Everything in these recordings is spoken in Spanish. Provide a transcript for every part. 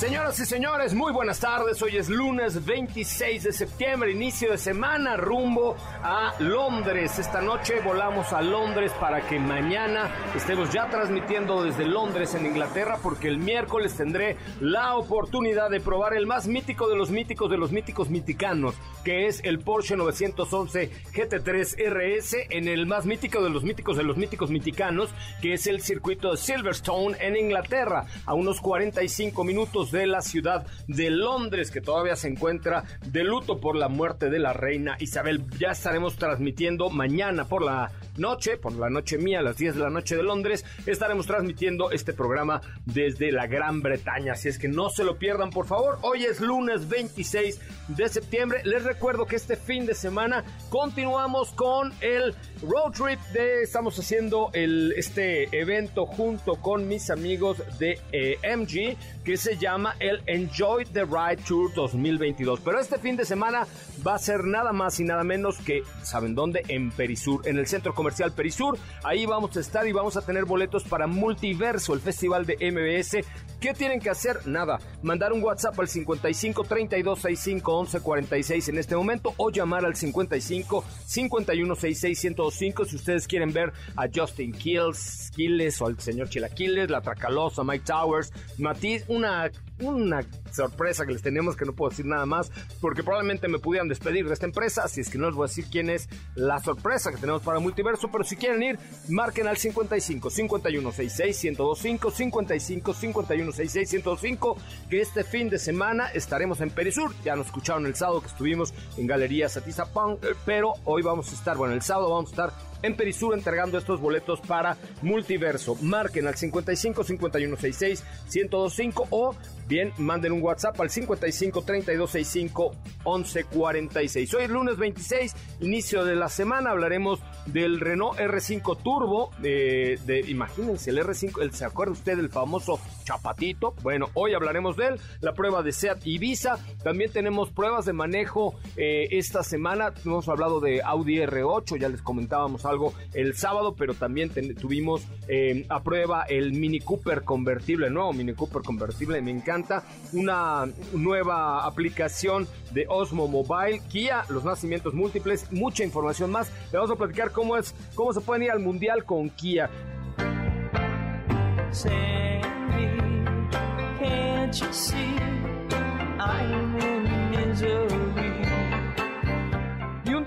Señoras y señores, muy buenas tardes. Hoy es lunes 26 de septiembre, inicio de semana, rumbo a Londres. Esta noche volamos a Londres para que mañana estemos ya transmitiendo desde Londres en Inglaterra, porque el miércoles tendré la oportunidad de probar el más mítico de los míticos de los míticos miticanos, que es el Porsche 911 GT3 RS, en el más mítico de los míticos de los míticos miticanos, que es el circuito de Silverstone en Inglaterra, a unos 45 minutos de la ciudad de Londres, que todavía se encuentra de luto por la muerte de la reina Isabel. Ya estaremos transmitiendo mañana por la noche, por la noche mía, a las 10 de la noche de Londres, estaremos transmitiendo este programa desde la Gran Bretaña. Así es que no se lo pierdan, por favor. Hoy es lunes 26 de septiembre. Les recuerdo que este fin de semana continuamos con el road trip de estamos haciendo el este evento junto con mis amigos de eh, MG que se llama el Enjoy the Ride Tour 2022. Pero este fin de semana va a ser nada más y nada menos que, ¿saben dónde? En Perisur, en el centro comercial Perisur. Ahí vamos a estar y vamos a tener boletos para Multiverso, el festival de MBS. ¿Qué tienen que hacer? Nada, mandar un WhatsApp al 55 32 65 11 46 en este momento o llamar al 55 51 66 105 si ustedes quieren ver a Justin Kills, Killes o al señor Chilaquiles, la Tracalosa, Mike Towers, Matiz, una una sorpresa que les tenemos que no puedo decir nada más porque probablemente me pudieran despedir de esta empresa, así es que no les voy a decir quién es la sorpresa que tenemos para Multiverso, pero si quieren ir, marquen al 55 51 66 1025 55 51 66 1025 que este fin de semana estaremos en Perisur, ya nos escucharon el sábado que estuvimos en Galería Satizapán, pero hoy vamos a estar, bueno, el sábado vamos a estar en Perisur entregando estos boletos para Multiverso. Marquen al 55 51 66 1025 o bien manden un WhatsApp al 55 32 65 11 46. Hoy es lunes 26, inicio de la semana, hablaremos del Renault R5 Turbo, de, de imagínense el R5, el, ¿se acuerda usted del famoso Chapatito? Bueno, hoy hablaremos de él, la prueba de SEAT Ibiza, también tenemos pruebas de manejo eh, esta semana, hemos hablado de Audi R8, ya les comentábamos algo el sábado, pero también tuvimos eh, a prueba el Mini Cooper convertible, nuevo Mini Cooper convertible, me encanta, una nueva aplicación de Osmo Mobile, Kia, los nacimientos múltiples, mucha información más, le vamos a platicar cómo es, cómo se pueden ir al mundial con Kia.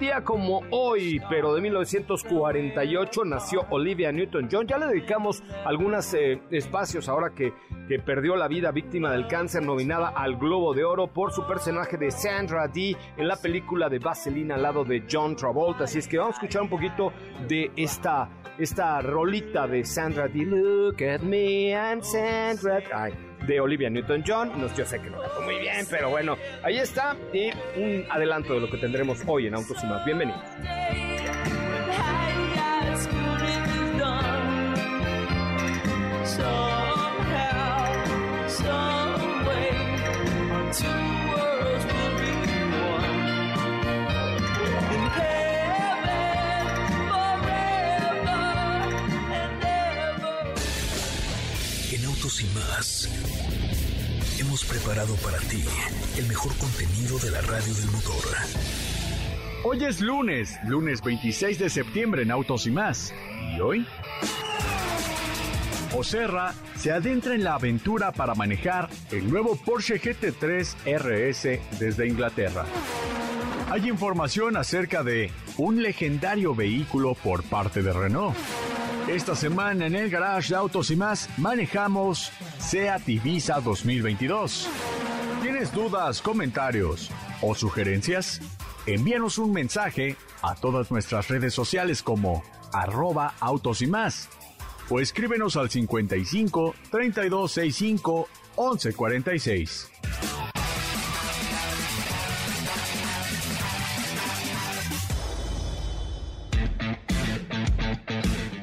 Día como hoy, pero de 1948, nació Olivia Newton-John. Ya le dedicamos algunos eh, espacios ahora que, que perdió la vida víctima del cáncer, nominada al Globo de Oro por su personaje de Sandra Dee en la película de Vaseline al lado de John Travolta. Así es que vamos a escuchar un poquito de esta, esta rolita de Sandra Dee. Look at me, I'm Sandra. Ay, de Olivia Newton-John. No, yo sé que lo cantó muy bien, pero bueno, ahí está. Y un adelanto de lo que tendremos hoy en Autos y Más. Bienvenidos. En Y Más hemos preparado para ti el mejor contenido de la radio del motor. Hoy es lunes, lunes 26 de septiembre en Autos y más. ¿Y hoy? Oserra se adentra en la aventura para manejar el nuevo Porsche GT3 RS desde Inglaterra. Hay información acerca de un legendario vehículo por parte de Renault. Esta semana en el garage de Autos y más manejamos Seat Ibiza 2022. ¿Tienes dudas, comentarios o sugerencias? Envíanos un mensaje a todas nuestras redes sociales como arroba autos y más o escríbenos al 55 3265 1146.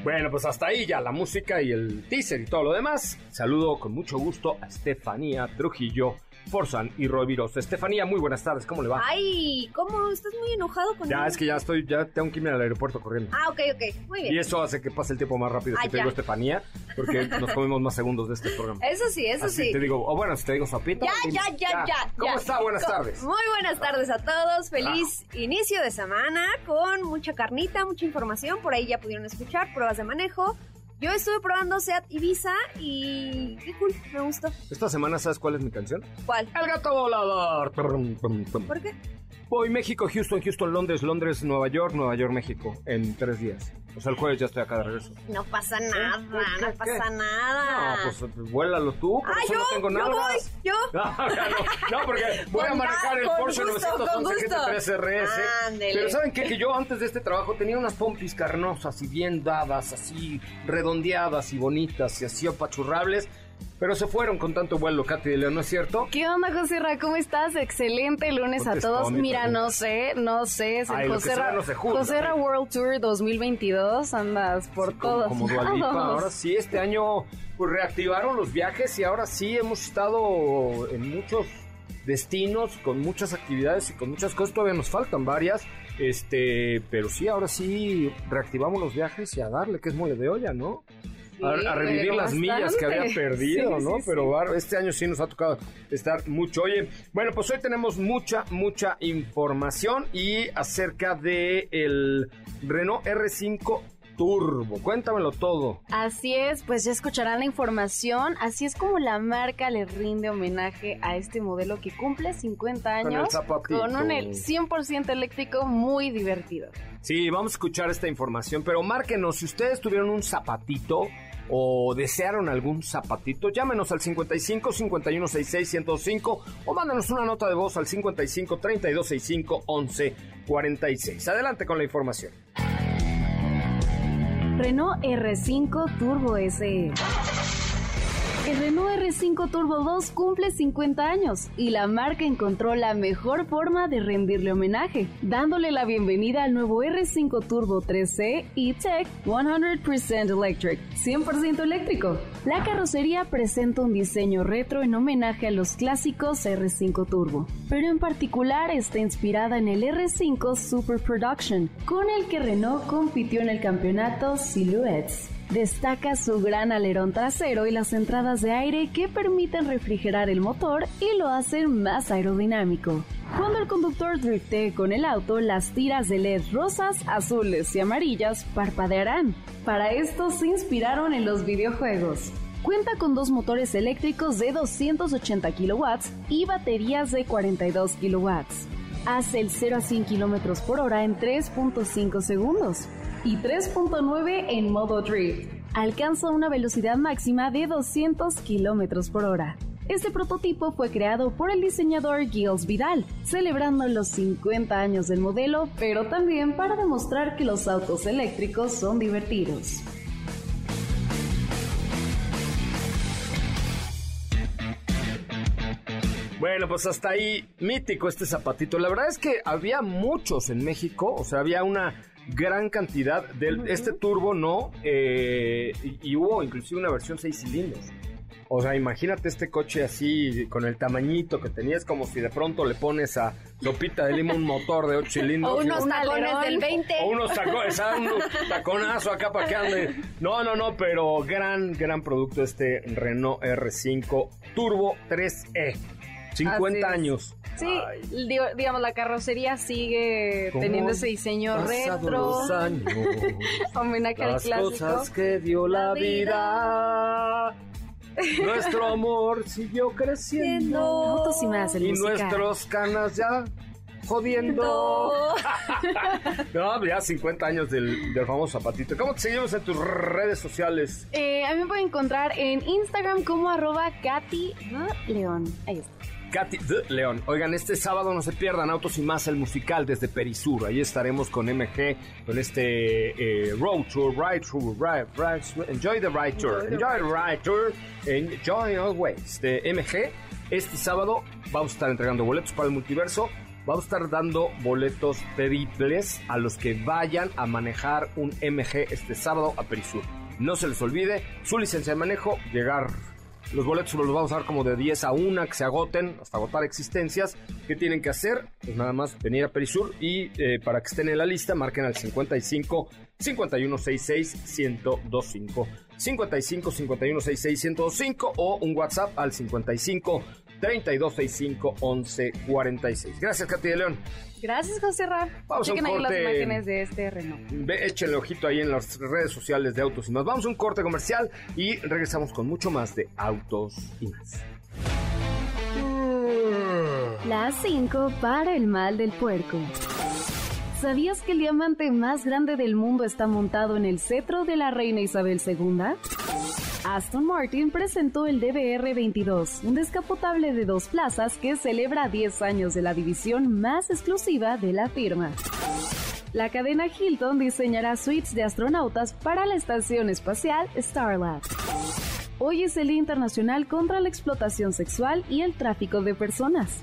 Bueno, pues hasta ahí ya la música y el teaser y todo lo demás. Saludo con mucho gusto a Estefanía Trujillo Forzan y Roviros. Estefanía, muy buenas tardes, ¿cómo le va? Ay, ¿cómo? ¿Estás muy enojado con Ya, es que ya estoy, ya tengo que irme al aeropuerto corriendo. Ah, ok, ok, muy bien. Y eso hace que pase el tiempo más rápido Ah, si te ya. digo Estefanía, porque nos comemos más segundos de este programa. Eso sí, eso Así sí. te digo, o bueno, si te digo Zapita. Ya, ya, ya, ya. ¿Cómo ya. está? Buenas tardes. Muy buenas tardes a todos. Feliz inicio de semana con mucha carnita, mucha información. Por ahí ya pudieron escuchar pruebas de manejo. Yo estuve probando Seat Ibiza y qué cool, me gustó. Esta semana, ¿sabes cuál es mi canción? ¿Cuál? El gato volador. ¿Por qué? Voy México, Houston, Houston, Londres, Londres, Nueva York, Nueva York, México, en tres días. O sea, el jueves ya estoy acá de regreso. No pasa nada, ¿Qué, no qué, pasa nada. No, pues vuélalo tú, ah, yo, no tengo yo nada. voy, yo. No, porque voy a manejar el Porsche gusto, con 911 gusto. GT3 RS. Ándele. Pero ¿saben qué? Que yo antes de este trabajo tenía unas pompis carnosas y bien dadas, así redondeadas y bonitas y así apachurrables. Pero se fueron con tanto vuelo, Katy de León, ¿no es cierto? ¿Qué onda, José Ra? ¿Cómo estás? Excelente lunes a todos. mi Mira, pregunta. no sé, no sé. Es Ay, el José Ra- no José Ra. World Tour 2022. Andas por Como- todos Como lados. Ahora sí, este año pues reactivaron los viajes y ahora sí hemos estado en muchos destinos, con muchas actividades y con muchas cosas. Todavía nos faltan varias. Este, pero sí, ahora sí reactivamos los viajes y a darle, que es mole de olla, ¿no? A, a revivir las millas que había perdido, Sí, ¿no? sí, Pero bar- este año sí nos ha tocado estar mucho. Oye, bueno, pues hoy tenemos mucha, mucha información y acerca de el Renault R5 Turbo. Cuéntamelo todo. Así es, pues ya escucharán la información. Así es como la marca le rinde homenaje a este modelo que cumple 50 Con el años con un el 100% eléctrico muy divertido. Sí, vamos a escuchar esta información, pero márquenos si ustedes tuvieron un zapatito o desearon algún zapatito, llámenos al 55 51 66 105 o mándenos una nota de voz al 55 32 65 11 46. Adelante con la información. Renault R5 Turbo SE. El Renault R5 Turbo 2 cumple 50 años y la marca encontró la mejor forma de rendirle homenaje, dándole la bienvenida al nuevo R5 Turbo 3C E-Tech 100% Electric, 100% eléctrico. La carrocería presenta un diseño retro en homenaje a los clásicos R5 Turbo, pero en particular está inspirada en el R5 Super Production, con el que Renault compitió en el campeonato Silhouettes. Destaca su gran alerón trasero y las entradas de aire que permiten refrigerar el motor y lo hacen más aerodinámico. Cuando el conductor driftee con el auto, las tiras de LED rosas, azules y amarillas parpadearán. Para esto se inspiraron en los videojuegos. Cuenta con dos motores eléctricos de 280 kilowatts y baterías de 42 kilowatts. Hace el 0 a 100 kilómetros por hora en 3.5 segundos y 3.9 en modo drift. Alcanza una velocidad máxima de 200 kilómetros por hora. Este prototipo fue creado por el diseñador Gilles Vidal, celebrando los 50 años del modelo, pero también para demostrar que los autos eléctricos son divertidos. Bueno, pues hasta ahí mítico este zapatito. La verdad es que había muchos en México, o sea, había una gran cantidad de este turbo, ¿no? Eh, y, y hubo inclusive una versión 6 cilindros. O sea, imagínate este coche así, con el tamañito que tenías, como si de pronto le pones a Sopita de Lima un motor de 8 cilindros. O unos Un tacones del 20. o unos tacones, un taconazo acá para que ande. No, no, no, pero gran, gran producto este Renault R5 Turbo 3E. 50 Así es. años. Sí, digo- digamos, la carrocería sigue ¿cómo teniendo ese diseño retro, los años, homenaje al las clásico. cosas que dio la La vida. Nuestro amor siguió creciendo. Autos y más, el Y musical. nuestros canas ya jodiendo. No, ya 50 años del, del famoso zapatito. ¿Cómo te seguimos en tus redes sociales? Eh, a mí me pueden encontrar en Instagram como arroba Katy León. Ahí está. Katy de León. Oigan, este sábado no se pierdan Autos y Más, el musical desde Perisur. Ahí estaremos con MG, con este eh, Road Tour, Ride Tour, ride, ride- Enjoy the Ride Tour, Enjoy the Ride Tour, Enjoy Always de MG. Este sábado vamos a estar entregando boletos para el multiverso. Vamos a estar dando boletos pedibles a los que vayan a manejar un MG este sábado a Perisur. No se les olvide su licencia de manejo, llegar los boletos los vamos a dar como de 10 a 1, que se agoten, hasta agotar existencias. ¿Qué tienen que hacer? Pues nada más venir a Perisur y eh, para que estén en la lista, marquen al 55 5166 1025. 55 5166 1025 o un WhatsApp al 55 3265 1146. Gracias, Katy de León. Gracias, José Ra. Vamos a un Chequen ahí las imágenes de este Renault. Ve, échenle ojito ahí en las redes sociales de Autos y Más. Vamos a un corte comercial y regresamos con mucho más de Autos y Más. Las 5 para el mal del puerco. ¿Sabías que el diamante más grande del mundo está montado en el cetro de la reina Isabel II? Aston Martin presentó el DBR22, un descapotable de dos plazas que celebra 10 años de la división más exclusiva de la firma. La cadena Hilton diseñará suites de astronautas para la estación espacial Starlab. Hoy es el Día Internacional contra la Explotación Sexual y el Tráfico de Personas.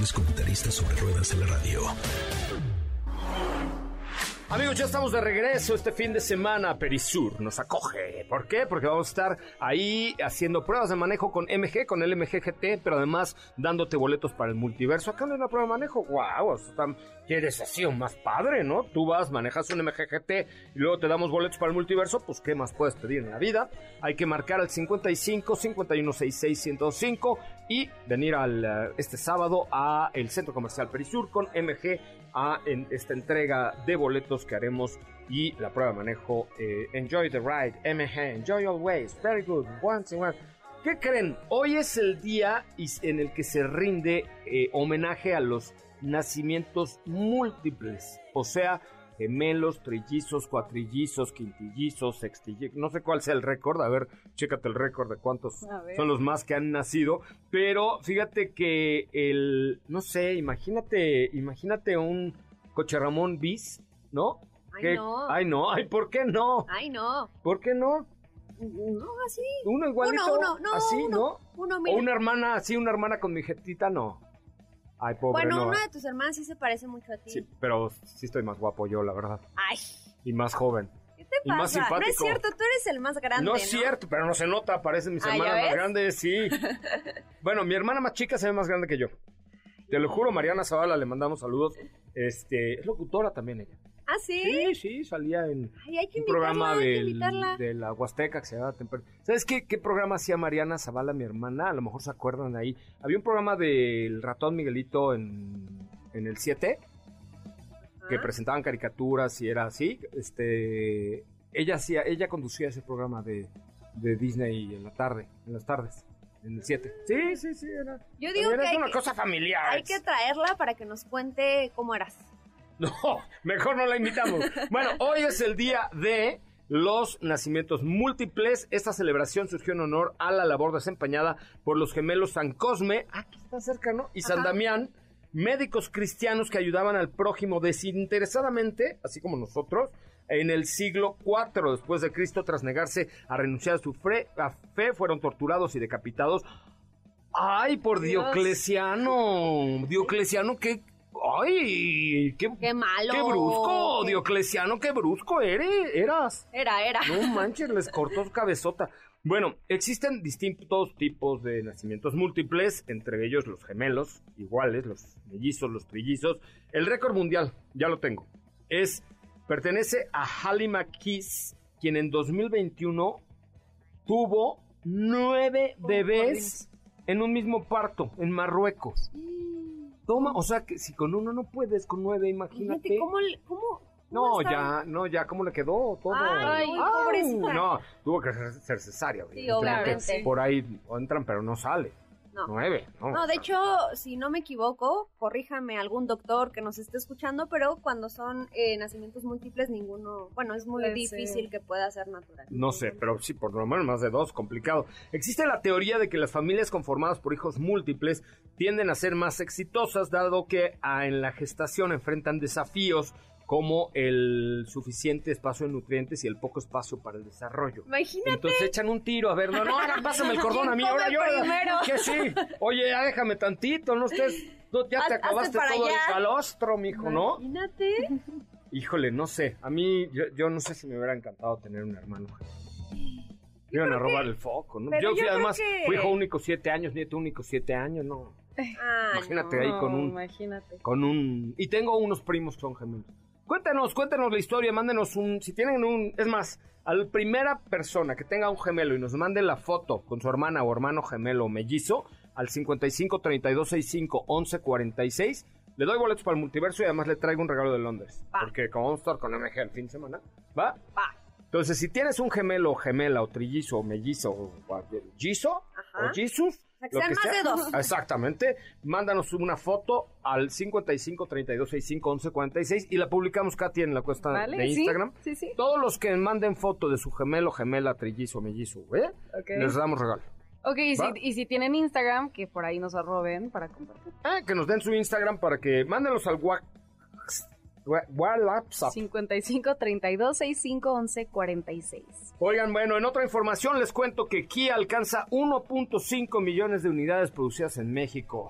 Mejores comentaristas sobre ruedas de la radio. Amigos, ya estamos de regreso este fin de semana. Perisur nos acoge. ¿Por qué? Porque vamos a estar ahí haciendo pruebas de manejo con MG, con el MG GT, pero además dándote boletos para el multiverso. Acá no es la prueba de manejo. ¡Wow! Quieres así un más padre, ¿no? Tú vas, manejas un MG GT y luego te damos boletos para el multiverso. Pues, ¿qué más puedes pedir en la vida? Hay que marcar al 55 5166 105 y venir al, eh, este sábado a el Centro Comercial Perisur con MG a en esta entrega de boletos que haremos y la prueba de manejo eh, Enjoy the Ride, MG, Enjoy Always, Very Good, Once in One. ¿Qué creen? Hoy es el día en el que se rinde eh, homenaje a los nacimientos múltiples, o sea, gemelos, trillizos, cuatrillizos, quintillizos, sextillizos, no sé cuál sea el récord, a ver, chécate el récord de cuántos son los más que han nacido, pero fíjate que el, no sé, imagínate, imagínate un coche Ramón bis, ¿no? Ay, Que- no. Ay, no, ay, ¿por qué no? Ay, no. ¿Por qué no? No, así. Uno igualito, Uno, uno, no, así, uno. ¿no? Uno, O mira. una hermana, así, una hermana con mi jetita, no. Ay, pobre, bueno, no. una de tus hermanas sí se parece mucho a ti. Sí, pero sí estoy más guapo yo, la verdad. Ay, Y más joven. ¿qué te Y más pasa? No es simpático. cierto, tú eres el más grande. no es cierto, pero no se nota, parecen mis Ah, ¿ya hermanas más grandes, sí. bueno, mi hermana más chica se ve más grande que yo. Te lo juro, Mariana Zavala, le mandamos saludos. Este, es locutora también ella. ¿Ah, sí? Sí, sí, salía en Ay, hay que un programa hay que del- de la Huasteca que se llamaba Temper- ¿Sabes qué, qué programa hacía Mariana Zavala, mi hermana? A lo mejor se acuerdan de ahí. Había un programa del ratón Miguelito en, en el 7 que presentaban caricaturas y era así. Este, ella hacía, ella conducía ese programa de, de Disney en la tarde, en las tardes, en el 7. Sí, sí, sí, era. Yo digo que una que- cosa familiar. Hay que traerla para que nos cuente cómo eras. No, mejor no la invitamos. Bueno, hoy es el día de los nacimientos múltiples. Esta celebración surgió en honor a la labor desempeñada por los gemelos San Cosme, aquí está cerca, ¿no? Y San Ajá. Damián, médicos cristianos que ayudaban al prójimo desinteresadamente, así como nosotros, en el siglo IV después de Cristo tras negarse a renunciar a su fe, a fe fueron torturados y decapitados. Ay, por Dios. Diocleciano. Diocleciano, qué ay, qué, Qué malo. qué brusco, Diocleciano, qué brusco eres, eras. Era, era. No manches, les cortó su cabezota. Bueno, existen distintos tipos de nacimientos múltiples, entre ellos los gemelos, iguales, los mellizos, los trillizos. El récord mundial, ya lo tengo, es, pertenece a Halle McKees, quien en 2021 tuvo nueve bebés en un mismo parto, en Marruecos. Toma, o sea que si con uno no puedes, con nueve, imagínate. Fíjate cómo, cómo, No, ya, no, ya, ¿cómo le quedó todo? Ay, pobrecita. No, tuvo que ser, ser cesárea. Sí, obviamente. Por ahí entran, pero no sale. No. Nueve, ¿no? No, de hecho, si no me equivoco, corríjame algún doctor que nos esté escuchando, pero cuando son eh, nacimientos múltiples, ninguno, bueno, es muy difícil que pueda ser natural. No sé, pero sí, por lo menos más de dos, complicado. Existe la teoría de que las familias conformadas por hijos múltiples tienden a ser más exitosas, dado que ah, en la gestación enfrentan desafíos como el suficiente espacio de nutrientes y el poco espacio para el desarrollo. Imagínate. Entonces echan un tiro, a ver, no, no, ahora pásame el cordón a mí, ¿Quién ahora yo. primero? Que sí. Oye, ya déjame tantito, no estés. no, ya te Haz- acabaste todo allá. el calostro, mijo, ¿no? Imagínate. Híjole, no sé. A mí, yo, yo no sé si me hubiera encantado tener un hermano. Me iban a robar el foco, ¿no? pero Yo fui además, que- fui hijo único siete años, nieto único siete años, no. Ah, Imagínate no. ahí con un, Imagínate. con un... Y tengo unos primos que son gemelos. Cuéntanos, cuéntanos la historia, mándenos un... Si tienen un... Es más, a la primera persona que tenga un gemelo y nos mande la foto con su hermana o hermano gemelo o mellizo, al 55 32 65 11 46, le doy boletos para el multiverso y además le traigo un regalo de Londres. Porque como vamos a estar con MG el fin de semana, ¿va? Va. Entonces, si tienes un gemelo gemela o trillizo o mellizo o Ajá. o Jesus, que sean más de dos. Exactamente. Mándanos una foto al 55 32 65 11 46 y la publicamos, Katy, en la cuesta ¿Vale? de Instagram. sí, sí. Todos los que manden foto de su gemelo, gemela, trillizo, mellizo, ¿eh? Les damos regalo. Ok, y si, ¿Va? y si tienen Instagram, que por ahí nos arroben para compartir. Ah, que nos den su Instagram para que mándenlos al wa- WhatsApp. 55 32 65 11 46. Oigan, bueno, en otra información les cuento que Kia alcanza 1.5 millones de unidades producidas en México.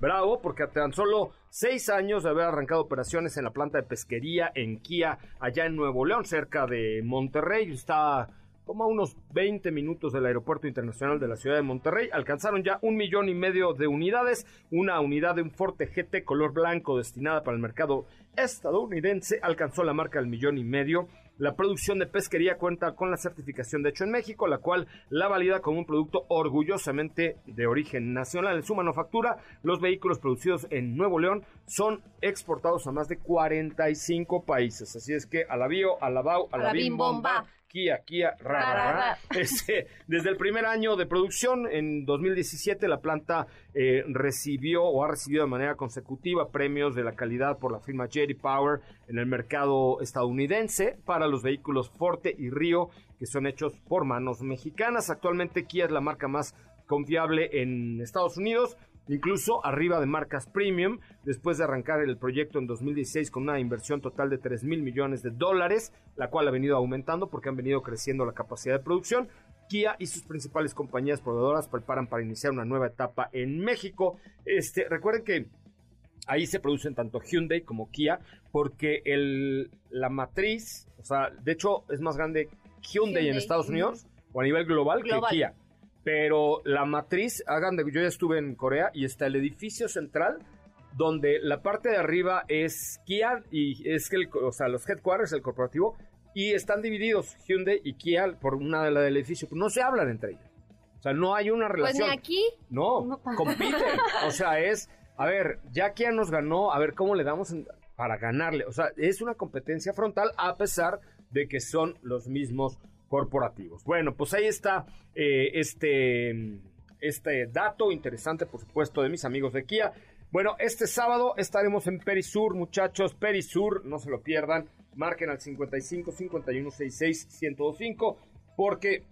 Bravo, porque a tan solo seis años de haber arrancado operaciones en la planta de pesquería en Kia, allá en Nuevo León, cerca de Monterrey, está como a unos 20 minutos del Aeropuerto Internacional de la Ciudad de Monterrey. Alcanzaron ya un millón y medio de unidades. Una unidad de un Forte GT color blanco destinada para el mercado estadounidense alcanzó la marca del millón y medio. La producción de pesquería cuenta con la certificación de hecho en México, la cual la valida como un producto orgullosamente de origen nacional. En su manufactura, los vehículos producidos en Nuevo León son exportados a más de 45 países. Así es que a la bio, a la bau, a la, la bim bim bomba. Kia, Kia, ra, Ra. Este, desde el primer año de producción, en 2017, la planta eh, recibió o ha recibido de manera consecutiva premios de la calidad por la firma J.D. Power en el mercado estadounidense para los vehículos Forte y Río, que son hechos por manos mexicanas. Actualmente Kia es la marca más confiable en Estados Unidos incluso arriba de marcas premium, después de arrancar el proyecto en 2016 con una inversión total de 3 mil millones de dólares, la cual ha venido aumentando porque han venido creciendo la capacidad de producción. Kia y sus principales compañías proveedoras preparan para iniciar una nueva etapa en México. Este, recuerden que ahí se producen tanto Hyundai como Kia, porque el, la matriz, o sea, de hecho es más grande Hyundai, en Hyundai, Estados ujú. Unidos o a nivel global, Global. que Kia. Pero la matriz, hagan de, yo ya estuve en Corea y está el edificio central donde la parte de arriba es Kia y es que el, o sea, los headquarters, el corporativo, y están divididos Hyundai y Kia por una de la del edificio, no se hablan entre ellos. O sea, no hay una Pues relación. ni aquí. No, No. compiten. O sea, es, a ver, ya Kia nos ganó, a ver cómo le damos en- para ganarle. O sea, es una competencia frontal a pesar de que son los mismos corporativos. Bueno, pues ahí está eh, este, este dato interesante, por supuesto, de mis amigos de Kia. Bueno, este sábado estaremos en Perisur, muchachos. Perisur, no se lo pierdan. Marquen al 55 51 66 1025 porque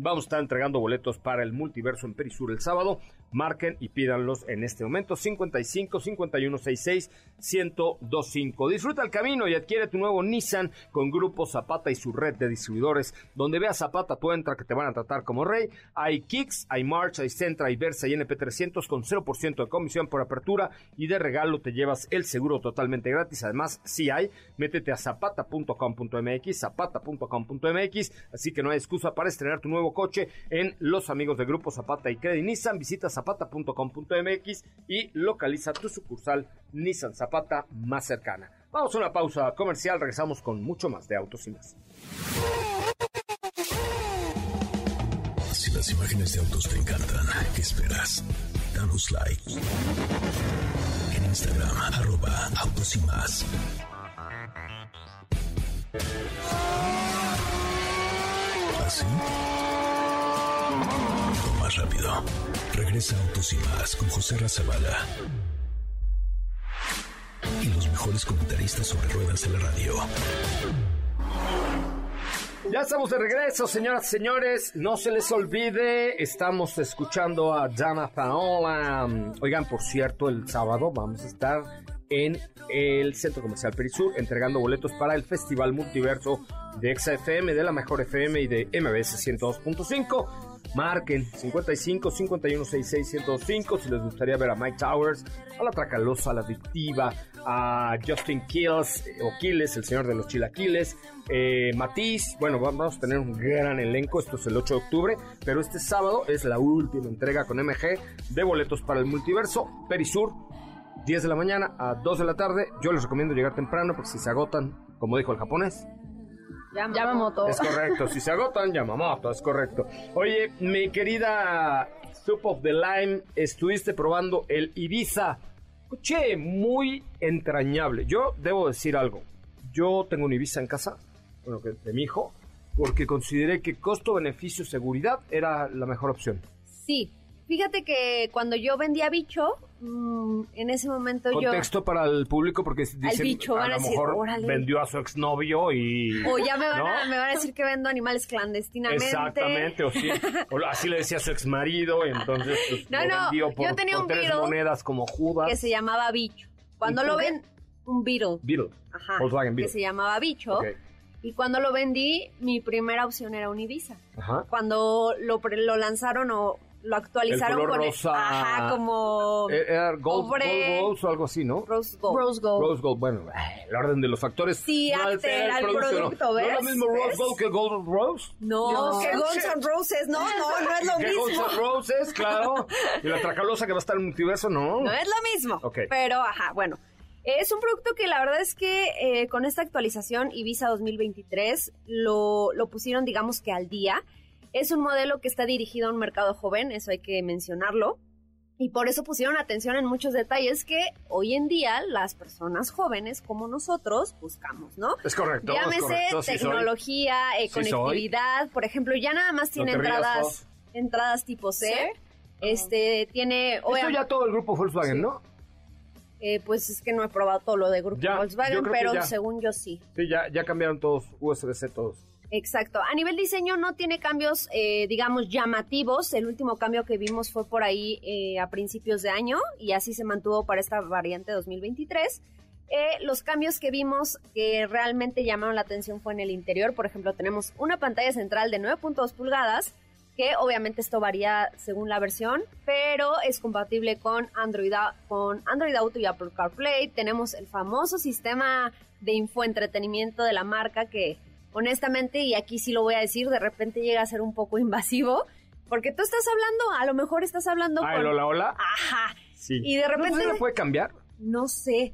Vamos a estar entregando boletos para el multiverso en Perisur el sábado. Marquen y pídanlos en este momento 55 51 66 1025. Disfruta el camino y adquiere tu nuevo Nissan con Grupo Zapata y su red de distribuidores. Donde veas Zapata, tú entra que te van a tratar como rey. Hay Kicks, hay March, hay Centra, hay Versa y NP300 con 0% de comisión por apertura y de regalo te llevas el seguro totalmente gratis. Además, si hay, métete a zapata.com.mx, zapata.com.mx, así que no hay excusa para estrenar tu nuevo coche en los amigos de Grupo Zapata y Credit Nissan. Visita zapata.com.mx y localiza tu sucursal Nissan Zapata más cercana. Vamos a una pausa comercial, regresamos con mucho más de Autos y más. Si las imágenes de autos te encantan, ¿qué esperas? Danos like. En Instagram, arroba autos y más. ¿Así? Más rápido. Regresa Autos y más con José Razabala. Y los mejores comentaristas sobre ruedas de la radio. Ya estamos de regreso, señoras y señores. No se les olvide, estamos escuchando a Dana Paola. Oigan, por cierto, el sábado vamos a estar en el Centro Comercial Perisur entregando boletos para el Festival Multiverso de XFM, de la Mejor FM y de MBS 102.5. Marquen 55 51 66 105 si les gustaría ver a Mike Towers, a la Tracalosa, a la Adictiva, a Justin Kills eh, o Killes, el señor de los chilaquiles, eh, Matiz. Bueno, vamos a tener un gran elenco. Esto es el 8 de octubre, pero este sábado es la última entrega con MG de boletos para el multiverso Perisur. 10 de la mañana a 2 de la tarde. Yo les recomiendo llegar temprano porque si se agotan, como dijo el japonés, Yamamoto. es correcto, si se agotan, Yamamoto, es correcto. Oye, mi querida Soup of the Lime, estuviste probando el Ibiza. Che, muy entrañable. Yo debo decir algo. Yo tengo un Ibiza en casa, bueno, que de mi hijo, porque consideré que costo-beneficio-seguridad era la mejor opción. Sí, fíjate que cuando yo vendía bicho, mm, en ese momento yo... Contexto para el público, porque dicen, bicho, a van a lo decir, mejor "Órale". vendió a su exnovio y... O ya me van, a, ¿No? me van a decir que vendo animales clandestinamente. Exactamente, o, sí, o así le decía a su ex marido, y entonces pues, No, lo no, vendió por, yo tenía por un tres monedas como Judas. Que se llamaba bicho. Cuando ¿Un lo ven, un Beetle. Beetle. Ajá. Volkswagen Que Beetle. se llamaba bicho. Y cuando lo vendí, mi primera opción era un Ibiza. Ajá. Cuando lo, lo lanzaron o lo actualizaron El color con el- rosa. ajá, como Eh, Era Gold, Cobre. Gold Rose o algo así, ¿no? Rose Gold. Rose Gold. Rose Gold, bueno, ay, el orden de los factores. Sí, no antes era el ¿no? producto, ¿No ¿ves? es lo mismo Rose ¿Ves? Gold que Gold Rose? No, No. que Guns N' Roses, no, no, no es lo Que mismo. Guns N' Roses, claro. Y la Tracalosa que va a estar en el multiverso, no. No es lo mismo. Ok. Pero, ajá, bueno. Es un producto que la verdad es que eh, con esta actualización Ibiza 2023 lo, lo pusieron, digamos que al día. Es un modelo que está dirigido a un mercado joven, eso hay que mencionarlo. Y por eso pusieron atención en muchos detalles que hoy en día las personas jóvenes como nosotros buscamos, ¿no? Es correcto. es Llámese correcto, tecnología, eh, Sí conectividad, por ejemplo, ya nada más tiene entradas, entradas tipo C. Este tiene, Esto ya todo el grupo Volkswagen, ¿no? eh, pues es que no he probado todo lo de Grupo Ya, Volkswagen, pero según yo sí. Sí, ya, ya cambiaron todos, USB-C todos. Exacto. A nivel diseño no tiene cambios, eh, digamos, llamativos. El último cambio que vimos fue por ahí eh, a principios de año y así se mantuvo para esta variante 2023. Eh, los cambios que vimos que realmente llamaron la atención fue en el interior. Por ejemplo, tenemos una pantalla central de 9.2 pulgadas, que obviamente esto varía según la versión, pero es compatible con Android, con Android Auto y Apple CarPlay. Tenemos el famoso sistema de infoentretenimiento de la marca que honestamente, y aquí sí lo voy a decir, de repente llega a ser un poco invasivo, porque tú estás hablando, a lo mejor estás hablando Ah, con... hola, hola. Ajá. Sí. Y de ¿No repente... se le puede cambiar? No sé.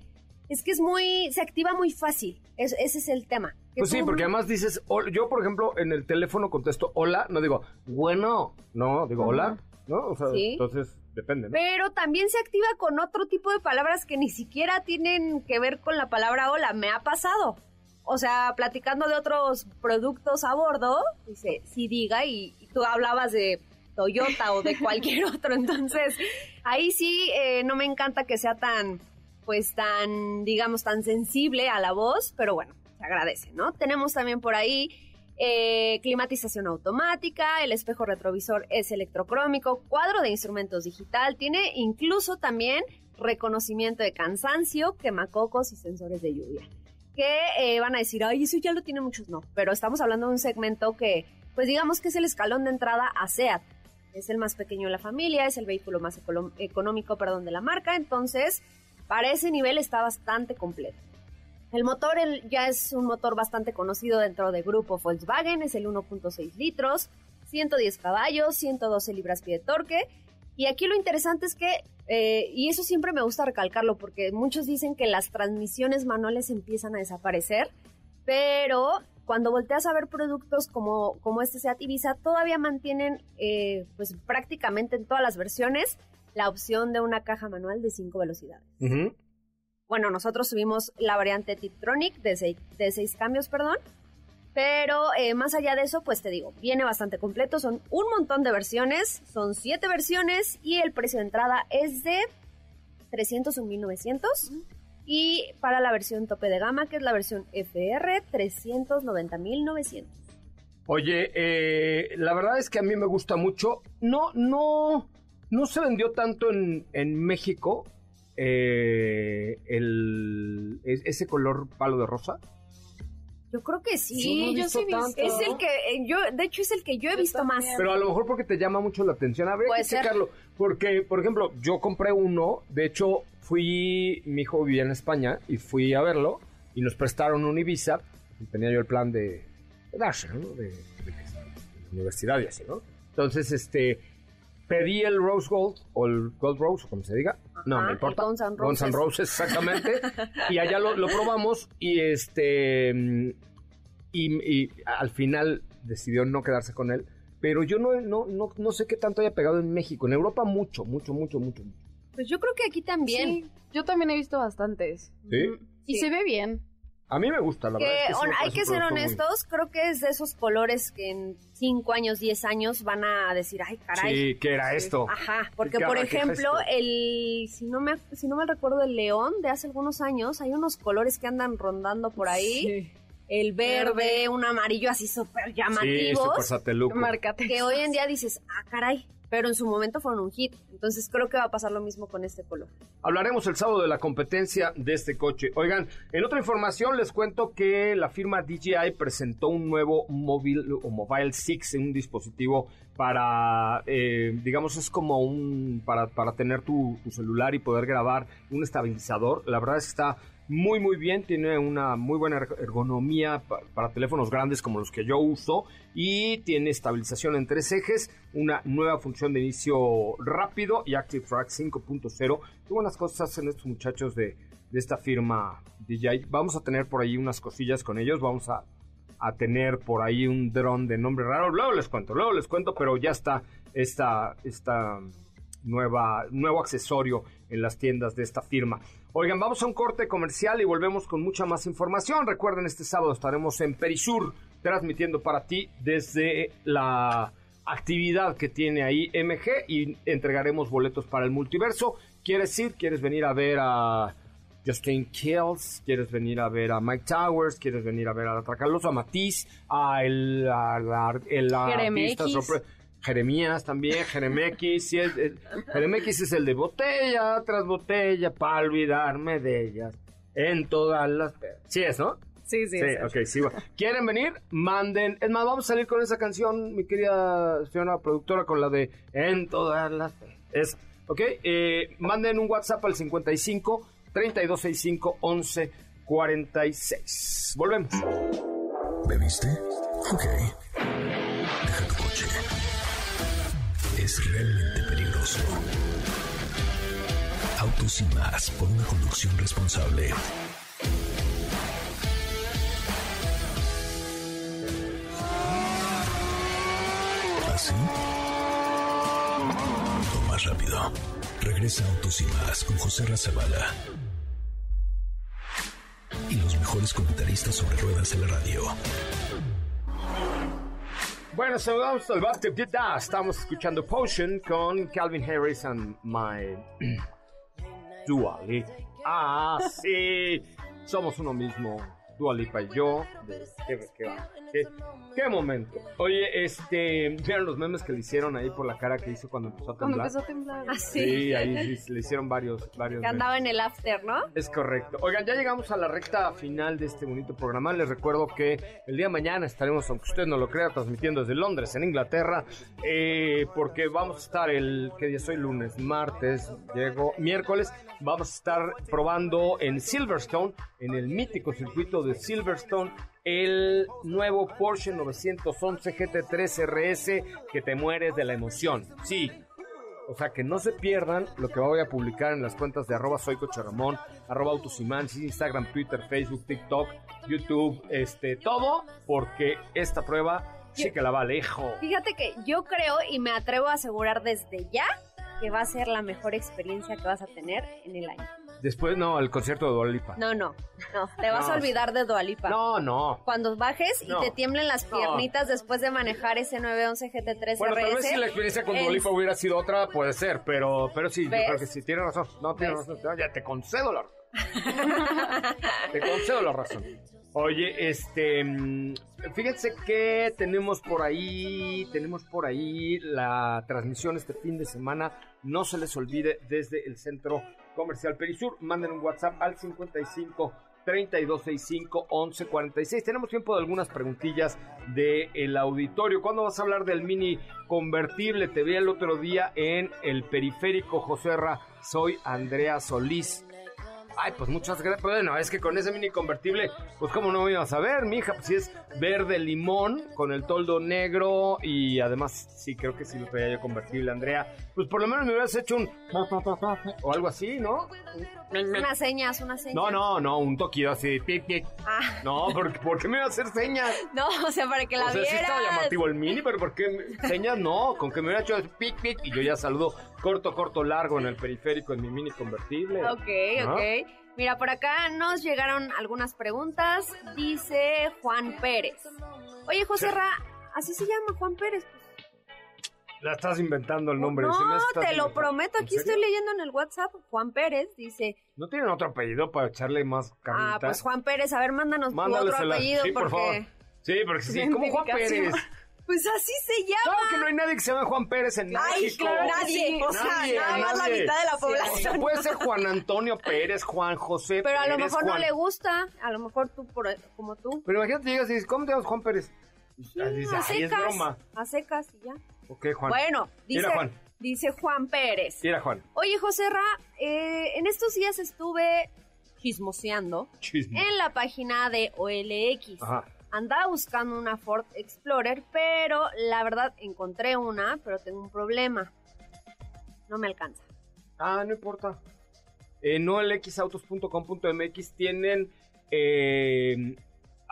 Es que es muy... Se activa muy fácil. Es- ese es el tema. Pues sí, porque además dices, hol- yo por ejemplo en el teléfono contesto hola, no digo bueno, no, digo hola, ¿no? O sea, Sí. entonces depende, ¿no? Pero también se activa con otro tipo de palabras que ni siquiera tienen que ver con la palabra hola. Me ha pasado. O sea, platicando de otros productos a bordo, dice, sí diga, y, y tú hablabas de Toyota o de cualquier otro. Entonces, ahí sí eh, no me encanta que sea tan, pues tan, digamos, tan sensible a la voz, pero bueno, se agradece, ¿no? Tenemos también por ahí eh, climatización automática, el espejo retrovisor es electrocrómico, cuadro de instrumentos digital, tiene incluso también reconocimiento de cansancio, quemacocos y sensores de lluvia. Que eh, van a decir, ay, eso ya lo tienen muchos, no, pero estamos hablando de un segmento que, pues digamos que es el escalón de entrada a SEAT. Es el más pequeño de la familia, es el vehículo más económico, perdón, de la marca, entonces para ese nivel está bastante completo. El motor ya es un motor bastante conocido dentro del grupo Volkswagen, es el 1.6 litros, 110 caballos, 112 libras-pie de torque. Y aquí lo interesante es que, eh, y eso siempre me gusta recalcarlo, porque muchos dicen que las transmisiones manuales empiezan a desaparecer, pero cuando volteas a ver productos como, como este Seat Ibiza, todavía mantienen eh, pues prácticamente en todas las versiones la opción de una caja manual de 5 velocidades. Bueno, nosotros subimos la variante Tiptronic de seis, de seis cambios, perdón. Pero eh, más allá de eso, pues te digo, viene bastante completo. Son un montón de versiones, son siete versiones y el precio de entrada es de 301.900. Y para la versión tope de gama, que es la versión FR, 390.900. Oye, eh, la verdad es que a mí me gusta mucho. No, no, no se vendió tanto en, en México eh, el, ese color palo de rosa? Yo creo que sí. yo sí Es el que eh, yo, de hecho, es el que yo he visto más. Pero a lo mejor porque te llama mucho la atención. Habría que checarlo. Porque, por ejemplo, yo compré uno. De hecho, fui, mi hijo vivía en España y fui a verlo y nos prestaron un Ibiza. tenía yo el plan de, darse, ¿no? De, de, universidad y así, ¿no? Entonces, este, pedí el Rose Gold o el Gold Rose, como se diga. no, me importa. Guns N' Roses. Roses, exactamente. y allá lo, probamos y este y, al final decidió no quedarse con él. Pero yo no, no, no, no sé qué tanto haya pegado en México. En Europa mucho, mucho, mucho, mucho. Pues yo creo que aquí también. Sí, yo también he visto bastantes. ¿Sí? Y se ve bien. A mí me gusta, la verdad. hay que ser honestos, creo que es de esos colores que en 5 años, 10 años van a decir, ay, caray. Sí, ¿qué era esto? Ajá, porque por ejemplo, el, si no, me, si no me recuerdo, el león de hace algunos años, hay unos colores que andan rondando por ahí. El verde, un amarillo así súper llamativo. Sí, Que hoy en día dices, ah, caray, pero en su momento fueron un hit. Entonces creo que va a pasar lo mismo con este color. Hablaremos el sábado de la competencia de este coche. Oigan, en otra información les cuento que la firma DJI presentó un nuevo móvil o Mobile 6, un dispositivo para, eh, digamos, es como un, para, para tener tu, tu celular y poder grabar un estabilizador. La verdad es que está muy muy bien, tiene una muy buena ergonomía para, teléfonos grandes como los que yo uso y tiene estabilización en tres ejes, una nueva función de inicio rápido y Active Track 5.0. Qué buenas cosas hacen estos muchachos de, esta firma DJI. Vamos a tener por ahí unas cosillas con ellos, vamos a, tener por ahí un dron de nombre raro, luego les cuento, luego les cuento, pero ya está esta, esta nueva, nuevo accesorio en las tiendas de esta firma. Oigan, vamos a un corte comercial y volvemos con mucha más información. Recuerden, este sábado estaremos en Perisur transmitiendo para ti desde la actividad que tiene ahí MG y entregaremos boletos para el multiverso. ¿Quieres ir? ¿Quieres venir a ver a Justin Kills? ¿Quieres venir a ver a Mike Towers? ¿Quieres venir a ver a Tracaloso, a Matiz? A el, el artista Jeremías también, Jeremex, sí, el, es el de botella tras botella para olvidarme de ellas. En todas las... Sí es, ¿no? Sí, sí. Sí, ok, sí. ¿Quieren venir? Manden. Es más, vamos a salir con esa canción, mi querida señora productora, con la de En todas las... Es, ok, eh, manden un WhatsApp al 55 3265 11 46. Volvemos. ¿Bebiste? Ok es realmente peligroso. Autos y más por una conducción responsable. ¿Así? O más rápido. Regresa Autos y más con José Razabala. Y los mejores comentaristas sobre ruedas en la radio. Bueno, saludamos al Estamos escuchando Potion con Calvin Harris and My Dual. Ah, sí. Somos uno mismo. Dua Lipa y yo. Qué, qué- qué- qué momento. Oye, este, ¿vieron los memes que le hicieron ahí por la cara que hizo cuando empezó a Cuando temblar? empezó a temblar. Así. Sí, ahí le- hicieron varios, varios Que memes. andaba en el after, ¿no? Es correcto. Oigan, ya llegamos a la recta final de este bonito programa. Les recuerdo que el día de mañana estaremos, aunque usted no lo crea, transmitiendo desde Londres, en Inglaterra, eh, porque vamos a estar el, ¿qué día soy? Lunes, martes, llego, miércoles, vamos a estar probando en Silverstone, en el mítico circuito de Silverstone, el nuevo Porsche 911 GT3 RS que te mueres de la emoción. Sí, o sea, que no se pierdan lo que voy a publicar en las cuentas de arroba soy Coche Ramón, arroba Instagram, Twitter, Facebook, TikTok, YouTube, este, todo, porque esta prueba sí que la va lejos. Fíjate que yo creo y me atrevo a asegurar desde ya que va a ser la mejor experiencia que vas a tener en el año. Después, no, el concierto de Dua Lipa. No, no, no, te vas No. a olvidar de Dualipa. No, no. Cuando bajes y No. te tiemblen las No. piernitas después de manejar ese 911 GT3 Bueno, tal vez RS. si la experiencia con es- Dua Lipa hubiera sido otra, puede ser, pero, pero sí, yo ¿Ves? creo que sí, tiene razón. No, tiene ¿Ves? razón. Ya te concedo la Te concedo la razón. Oye, este, fíjense que tenemos por ahí, tenemos por ahí la transmisión este fin de semana. No se les olvide desde el centro comercial Perisur. Manden un WhatsApp al 55 3265 1146. Tenemos tiempo de algunas preguntillas del auditorio. ¿Cuándo vas a hablar del mini convertible? Te vi el otro día en el periférico Joserra. Soy Andrea Solís. Ay, pues muchas gracias. Bueno, es que con ese mini convertible, pues cómo no me ibas a ver, mija, pues si es verde limón con el toldo negro y además sí creo que sí lo traía yo convertible, Andrea. Pues por lo menos me hubieras hecho un o algo así, ¿no? Unas señas, unas señas. No, no, no, un toquido así, pic, pic. Ah, No, ¿por qué me iba a hacer señas? no, o sea, para que la O sea, sí vieras. estaba llamativo el mini, pero ¿por qué señas no? Con que me hubiera hecho pic, pic y yo ya saludo corto, corto, largo en el periférico en mi mini convertible. Ok, ¿No? ok. Mira, por acá nos llegaron algunas preguntas. Dice Juan Pérez. Oye, José Ra, así se llama Juan Pérez. La estás inventando el nombre. no, te lo inventando. prometo. ¿En Aquí estoy leyendo en el WhatsApp. Juan Pérez dice, ¿No tienen otro apellido para echarle más carnita? ah, pues Juan Pérez, a ver, mándanos tu otro apellido Sí, por porque... favor. Sí, porque sí, como Juan. Pérez. Pues así se llama. Claro que no hay nadie que se llame Juan Pérez en Ay, México. claro, nadie. O sea, Nadie, nada más la mitad de la O sea, población. puede ser Juan Antonio Pérez, Juan José Pero a lo Pérez, mejor no le gusta. A lo mejor tú, por, como tú. Pero imagínate, llegas y dices, ¿cómo te llamas Juan Pérez? Sí, dices, a ay, es secas. broma. A secas y ya. Ok, Juan. Bueno, dice Mira, Juan. dice Juan Pérez. Mira, Juan. Oye, José Ra, eh, en estos días estuve chismoseando en la página de OLX. Ajá. Andaba buscando una Ford Explorer, pero la verdad encontré una, pero tengo un problema. No me alcanza. Ah, no importa. En olxautos.com.mx tienen, eh,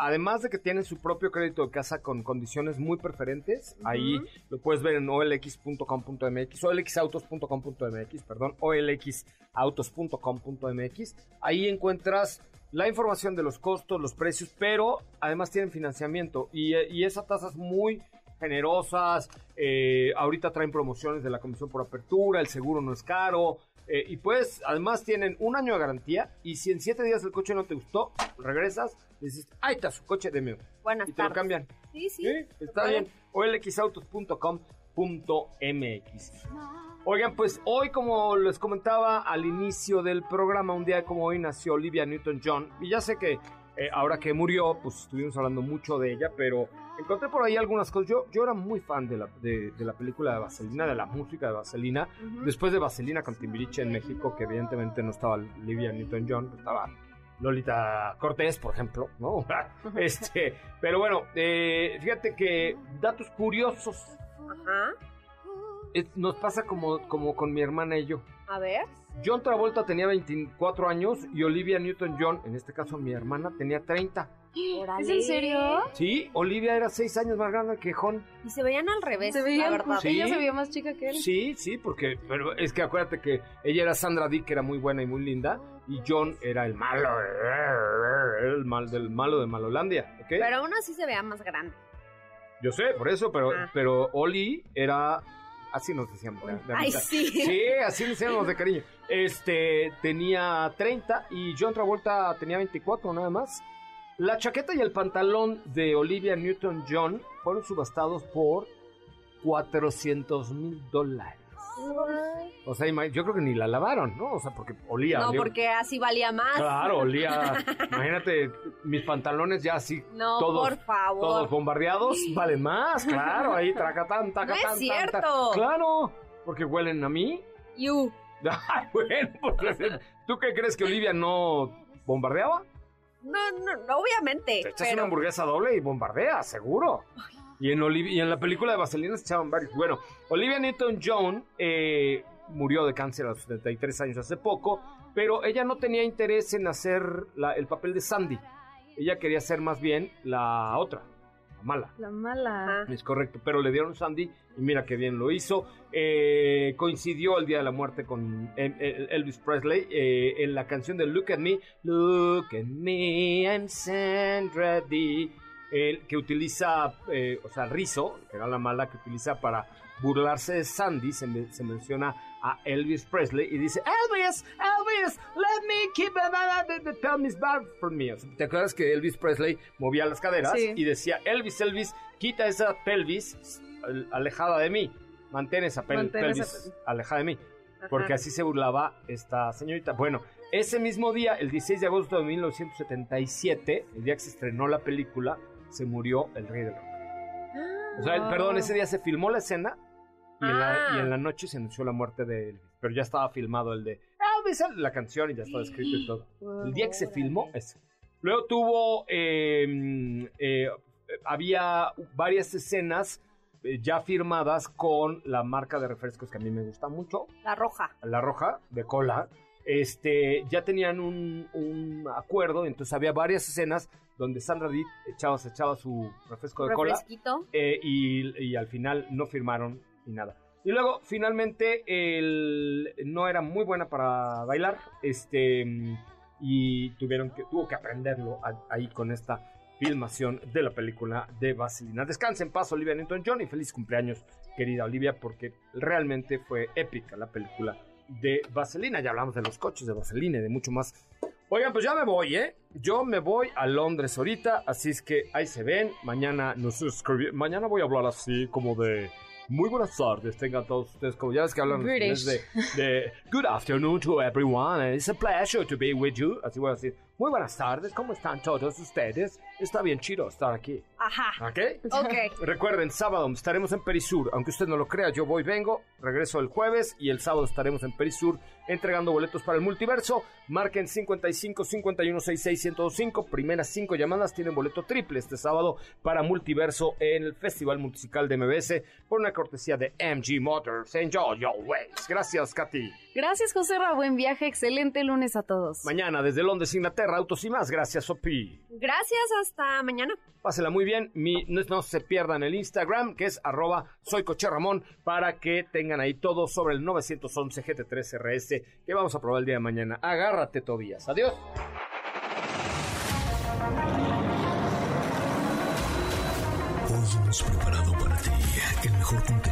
además de que tienen su propio crédito de casa con condiciones muy preferentes, ahí lo puedes ver en olx.com.mx, olxautos.com.mx, perdón, olxautos.com.mx. Ahí encuentras la información de los costos, los precios, pero además tienen financiamiento y, y esas tasas muy generosas. eh, ahorita traen promociones de la comisión por apertura, el seguro no es caro. eh, y pues, además tienen un año de garantía. Y si en siete días el coche no te gustó, regresas, y dices, ahí está su coche de mío. Buenas Y te lo cambian. Sí, sí. Se está bien. olxautos.com.mx. Oigan, pues hoy, como les comentaba al inicio del programa, un día como hoy nació Olivia Newton-John. Y ya sé que eh, ahora que murió, pues estuvimos hablando mucho de ella, pero encontré por ahí algunas cosas. Yo, yo era muy fan de la, de, de la película de Vaselina, de la música de Vaselina. Ujú. Después de Vaselina con Timbiriche en México, que evidentemente no estaba Olivia Newton-John, estaba Lolita Cortés, por ejemplo, ¿no? este, pero bueno, eh, fíjate que datos curiosos. Ajá. Eh, Nos pasa como, como con mi hermana y yo. A ver. John Travolta tenía 24 años y Olivia Newton-John, en este caso mi hermana, tenía 30. ¿Es en serio? Sí, Olivia era 6 años más grande que John. Y se veían al revés, Se veía, la verdad. Sí. ella se veía más chica que él. Sí, sí, porque pero es que acuérdate que ella era Sandra Dick, que era muy buena y muy linda, y John era el malo, el mal del malo de Malolandia, ¿ok? Pero aún así se veía más grande. Yo sé, por eso, pero, Ah. pero Oli era. Así nos decíamos. de- de Ay, amistad. sí. Sí, así decíamos de cariño. Este, tenía 30 y John Travolta tenía 24 nada más. La chaqueta y el pantalón de Olivia Newton-John fueron subastados por 400 mil dólares. O sea, yo creo que ni la lavaron, ¿no? O sea, porque olía. No, olía- porque así valía más. Claro, olía. Imagínate, mis pantalones ya así. No, todos, por favor. Todos bombardeados, vale más, claro. Ahí, tracatán, No tacatán. es cierto. Claro, porque huelen a mí. You. Ay, bueno, pues, ¿tú qué crees que Olivia no bombardeaba? No, no, no, obviamente. Te echas pero una hamburguesa doble y bombardea, seguro. Y en, Oliv- y en la película de Vaselina se echaban varios. Bueno, Olivia Newton-John eh, murió de cáncer a los 73 años hace poco, pero ella no tenía interés en hacer la- el papel de Sandy. Ella quería ser más bien la otra, la mala. La mala. Ah. Es correcto, pero le dieron Sandy y mira qué bien lo hizo. Eh, coincidió el día de la muerte con el- Elvis Presley eh, en la canción de Look at Me, Look at Me, I'm Sandra Dee, el que utiliza, eh, o sea, Rizzo, que era la mala que utiliza para burlarse de Sandy, se, me- se menciona a Elvis Presley y dice, Elvis, Elvis, let me keep the, pelvis back from me. ¿Te acuerdas que Elvis Presley movía las caderas Sí. y decía, Elvis, Elvis, quita esa pelvis al- alejada de mí, mantén esa pel- Mantén esa pelvis pel- alejada de mí, Ajá. porque así se burlaba esta señorita. Bueno, ese mismo día, el 16 de agosto de 1977, el día que se estrenó la película, se murió el rey del rock. O sea, el- perdón, ese día se filmó la escena y en, la, Ah. y en la noche se anunció la muerte de Elvis. Pero ya estaba filmado el de Elvis, la canción y ya estaba escrito y todo. El día que se filmó, ese. Luego tuvo. eh, eh, había varias escenas eh, ya firmadas con la marca de refrescos que a mí me gusta mucho, La roja. la roja de cola. Este, ya tenían un, un acuerdo, entonces había varias escenas donde Sandra Dee echaba, se echaba su refresco de cola eh, y, y al final no firmaron ni nada. Y luego, finalmente, el, no era muy buena para bailar, este, y tuvieron que, tuvo que aprenderlo a- ahí con esta filmación de la película de Vaselina. Descansa en paz, Olivia Newton-John, y feliz cumpleaños, querida Olivia, porque realmente fue épica la película de Vaselina. Ya hablamos de los coches de Vaselina y de mucho más. Oigan, pues ya me voy, ¿eh? Yo me voy a Londres ahorita, así es que ahí se ven. Mañana nos escribi- Mañana voy a hablar así como de. Muy buenas tardes, tengan todos ustedes, como ya ves que hablan British. de, de Good afternoon to everyone, it's a pleasure to be with you. Así voy a decir, muy buenas tardes, ¿cómo están todos ustedes? Está bien chido estar aquí, Ajá. ¿ok? Ok. Recuerden, sábado estaremos en Perisur. Aunque usted no lo crea, yo voy, vengo, regreso el jueves y el sábado estaremos en Perisur entregando boletos para el multiverso. Marquen 55 51 66 1025. Primeras cinco llamadas tienen boleto triple este sábado para multiverso en el Festival Musical de MBS por una cortesía de MG Motors. Enjoy your ways. Gracias, Katy. Gracias, José Ra. Buen viaje. Excelente lunes a todos. Mañana desde Londres, Inglaterra, autos y más. Gracias, Sopi. Gracias, hasta mañana. Pásela muy bien. Mi- no, no se pierdan el Instagram, que es arroba soy Coche Ramón, para que tengan ahí todo sobre el 911 GT3 RS que vamos a probar el día de mañana. Agárrate, Tobías. Adiós. Hoy hemos preparado para ti el mejor contenido